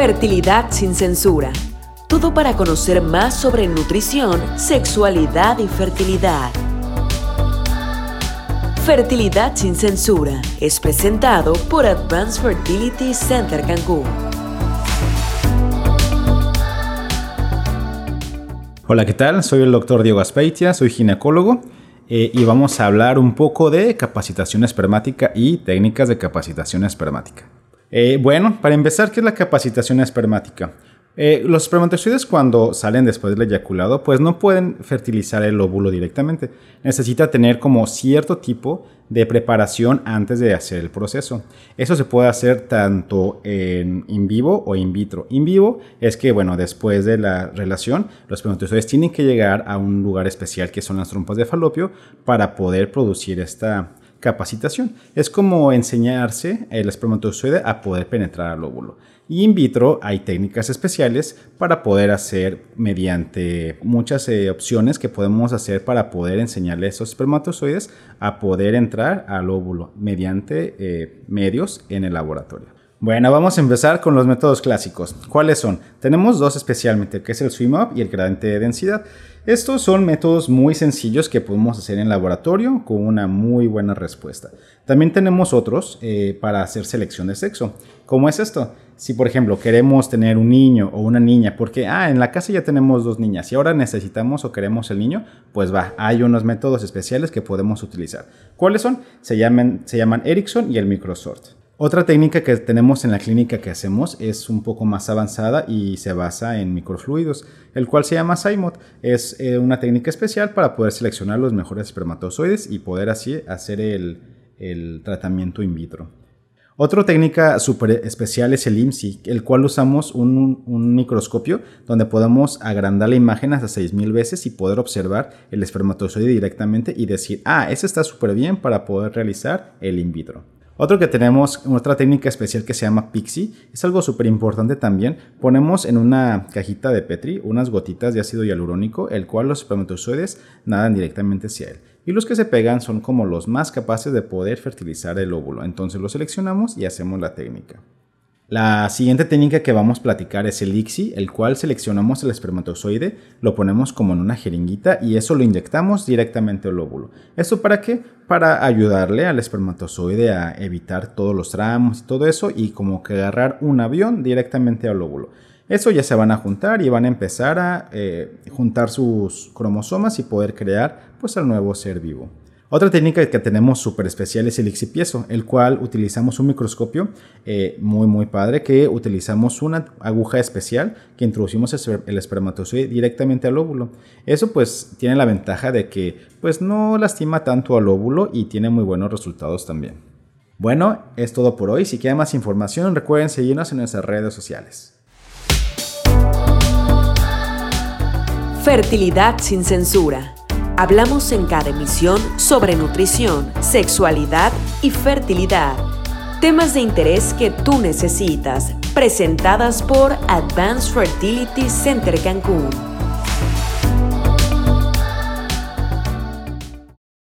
Fertilidad sin censura. Todo para conocer más sobre nutrición, sexualidad y fertilidad. Fertilidad sin censura es presentado por Advanced Fertility Center Cancún. Hola, ¿qué tal? Soy el doctor Diego Aspeitia, soy ginecólogo eh, y vamos a hablar un poco de capacitación espermática y técnicas de capacitación espermática. Eh, bueno, para empezar, ¿qué es la capacitación espermática? Eh, los espermatozoides cuando salen después del eyaculado, pues no pueden fertilizar el óvulo directamente. Necesita tener como cierto tipo de preparación antes de hacer el proceso. Eso se puede hacer tanto en in vivo o in vitro. In vivo es que, bueno, después de la relación, los espermatozoides tienen que llegar a un lugar especial que son las trompas de falopio para poder producir esta capacitación. Es como enseñarse el espermatozoide a poder penetrar al óvulo. Y in vitro hay técnicas especiales para poder hacer mediante muchas eh, opciones que podemos hacer para poder enseñarle a esos espermatozoides a poder entrar al óvulo mediante eh, medios en el laboratorio. Bueno, vamos a empezar con los métodos clásicos. ¿Cuáles son? Tenemos dos especialmente, que es el swim up y el gradiente de densidad. Estos son métodos muy sencillos que podemos hacer en laboratorio con una muy buena respuesta. También tenemos otros eh, para hacer selección de sexo. ¿Cómo es esto? Si por ejemplo queremos tener un niño o una niña, porque ah, en la casa ya tenemos dos niñas y ahora necesitamos o queremos el niño, pues va, hay unos métodos especiales que podemos utilizar. ¿Cuáles son? Se llaman, se llaman Ericsson y el Microsort. Otra técnica que tenemos en la clínica que hacemos es un poco más avanzada y se basa en microfluidos, el cual se llama SIMOT. Es eh, una técnica especial para poder seleccionar los mejores espermatozoides y poder así hacer el, tratamiento in vitro. Otra técnica súper especial es el IMSI, el cual usamos un, un, microscopio donde podemos agrandar la imagen hasta 6000 veces y poder observar el espermatozoide directamente y decir, ah, ese está súper bien para poder realizar el in vitro. Otro que tenemos, otra técnica especial que se llama Pixie, es algo súper importante también. Ponemos en una cajita de Petri unas gotitas de ácido hialurónico, el cual los espermatozoides nadan directamente hacia él. Y los que se pegan son como los más capaces de poder fertilizar el óvulo. Entonces los seleccionamos y hacemos la técnica. La siguiente técnica que vamos a platicar es el ICSI, el cual seleccionamos el espermatozoide, lo ponemos como en una jeringuita y eso lo inyectamos directamente al óvulo. ¿Esto para qué? Para ayudarle al espermatozoide a evitar todos los tramos y todo eso y como que agarrar un avión directamente al óvulo. Eso ya se van a juntar y van a empezar a eh, juntar sus cromosomas y poder crear pues el nuevo ser vivo. Otra técnica que tenemos súper especial es el ixipiezo, el cual utilizamos un microscopio eh, muy muy padre que utilizamos una aguja especial que introducimos el espermatozoide directamente al óvulo. Eso pues tiene la ventaja de que pues no lastima tanto al óvulo y tiene muy buenos resultados también. Bueno, es todo por hoy. Si quieren más información recuerden seguirnos en nuestras redes sociales. Fertilidad sin censura Hablamos en cada emisión sobre nutrición, sexualidad y fertilidad. Temas de interés que tú necesitas, presentadas por Advanced Fertility Center Cancún.